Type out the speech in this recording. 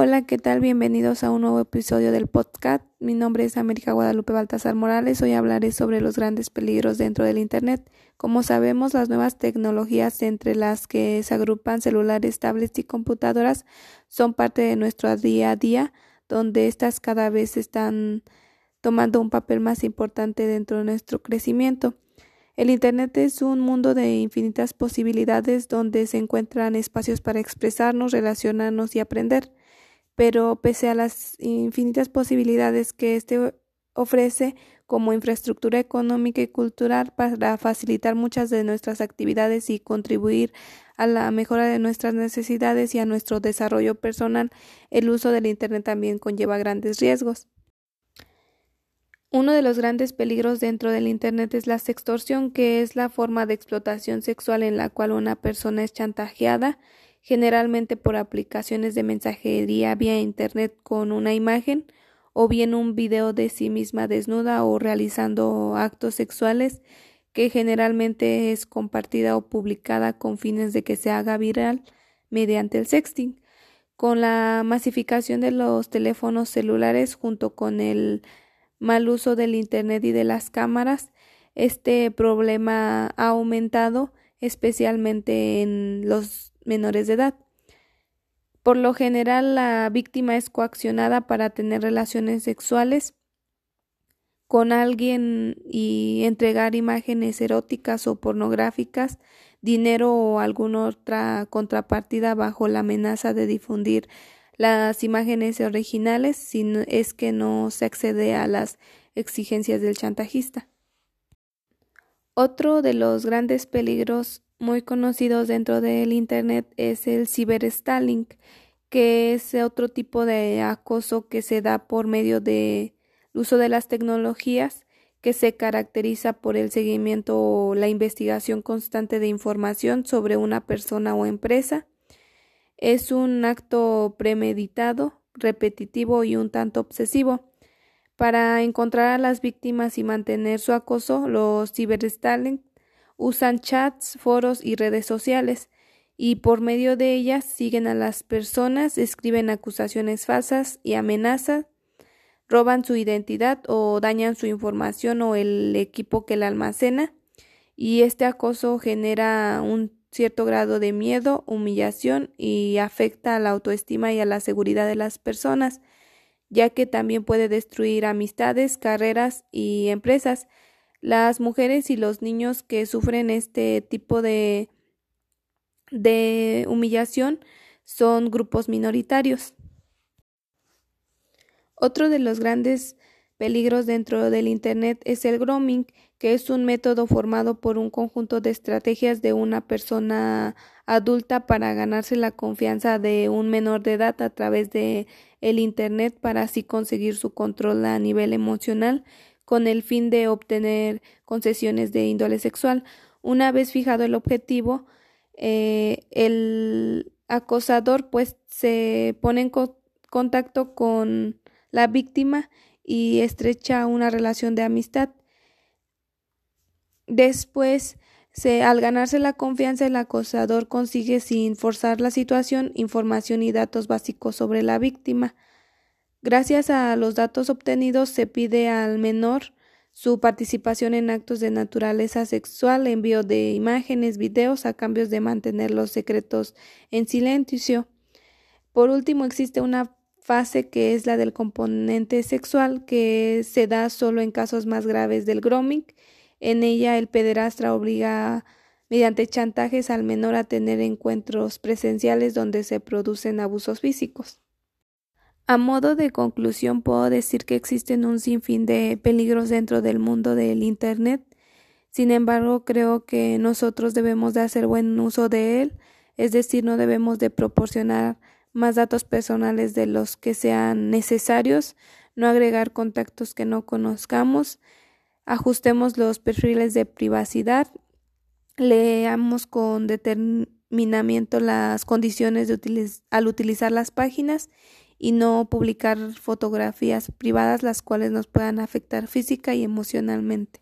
Hola, ¿qué tal? Bienvenidos a un nuevo episodio del podcast. Mi nombre es América Guadalupe Baltasar Morales. Hoy hablaré sobre los grandes peligros dentro del Internet. Como sabemos, las nuevas tecnologías, entre las que se agrupan celulares, tablets y computadoras, son parte de nuestro día a día, donde estas cada vez están tomando un papel más importante dentro de nuestro crecimiento. El Internet es un mundo de infinitas posibilidades donde se encuentran espacios para expresarnos, relacionarnos y aprender pero pese a las infinitas posibilidades que éste ofrece como infraestructura económica y cultural para facilitar muchas de nuestras actividades y contribuir a la mejora de nuestras necesidades y a nuestro desarrollo personal, el uso del Internet también conlleva grandes riesgos. Uno de los grandes peligros dentro del Internet es la sextorsión, que es la forma de explotación sexual en la cual una persona es chantajeada generalmente por aplicaciones de mensajería vía Internet con una imagen o bien un video de sí misma desnuda o realizando actos sexuales que generalmente es compartida o publicada con fines de que se haga viral mediante el sexting. Con la masificación de los teléfonos celulares junto con el mal uso del Internet y de las cámaras, este problema ha aumentado especialmente en los menores de edad. Por lo general, la víctima es coaccionada para tener relaciones sexuales con alguien y entregar imágenes eróticas o pornográficas, dinero o alguna otra contrapartida bajo la amenaza de difundir las imágenes originales si es que no se accede a las exigencias del chantajista. Otro de los grandes peligros muy conocidos dentro del Internet es el ciberstalking, que es otro tipo de acoso que se da por medio del uso de las tecnologías que se caracteriza por el seguimiento o la investigación constante de información sobre una persona o empresa. Es un acto premeditado, repetitivo y un tanto obsesivo para encontrar a las víctimas y mantener su acoso, los ciberstalking usan chats, foros y redes sociales y por medio de ellas siguen a las personas, escriben acusaciones falsas y amenazas, roban su identidad o dañan su información o el equipo que la almacena y este acoso genera un cierto grado de miedo, humillación y afecta a la autoestima y a la seguridad de las personas ya que también puede destruir amistades, carreras y empresas. Las mujeres y los niños que sufren este tipo de, de humillación son grupos minoritarios. Otro de los grandes peligros dentro del Internet es el grooming, que es un método formado por un conjunto de estrategias de una persona adulta para ganarse la confianza de un menor de edad a través de el Internet para así conseguir su control a nivel emocional con el fin de obtener concesiones de índole sexual. Una vez fijado el objetivo, eh, el acosador pues se pone en contacto con la víctima y estrecha una relación de amistad. Después, al ganarse la confianza, el acosador consigue, sin forzar la situación, información y datos básicos sobre la víctima. Gracias a los datos obtenidos, se pide al menor su participación en actos de naturaleza sexual, envío de imágenes, videos a cambios de mantener los secretos en silencio. Por último, existe una fase que es la del componente sexual que se da solo en casos más graves del grooming. En ella el pederastra obliga mediante chantajes al menor a tener encuentros presenciales donde se producen abusos físicos. A modo de conclusión puedo decir que existen un sinfín de peligros dentro del mundo del Internet. Sin embargo, creo que nosotros debemos de hacer buen uso de él, es decir, no debemos de proporcionar más datos personales de los que sean necesarios, no agregar contactos que no conozcamos, ajustemos los perfiles de privacidad, leamos con determinamiento las condiciones al utilizar las páginas y no publicar fotografías privadas las cuales nos puedan afectar física y emocionalmente.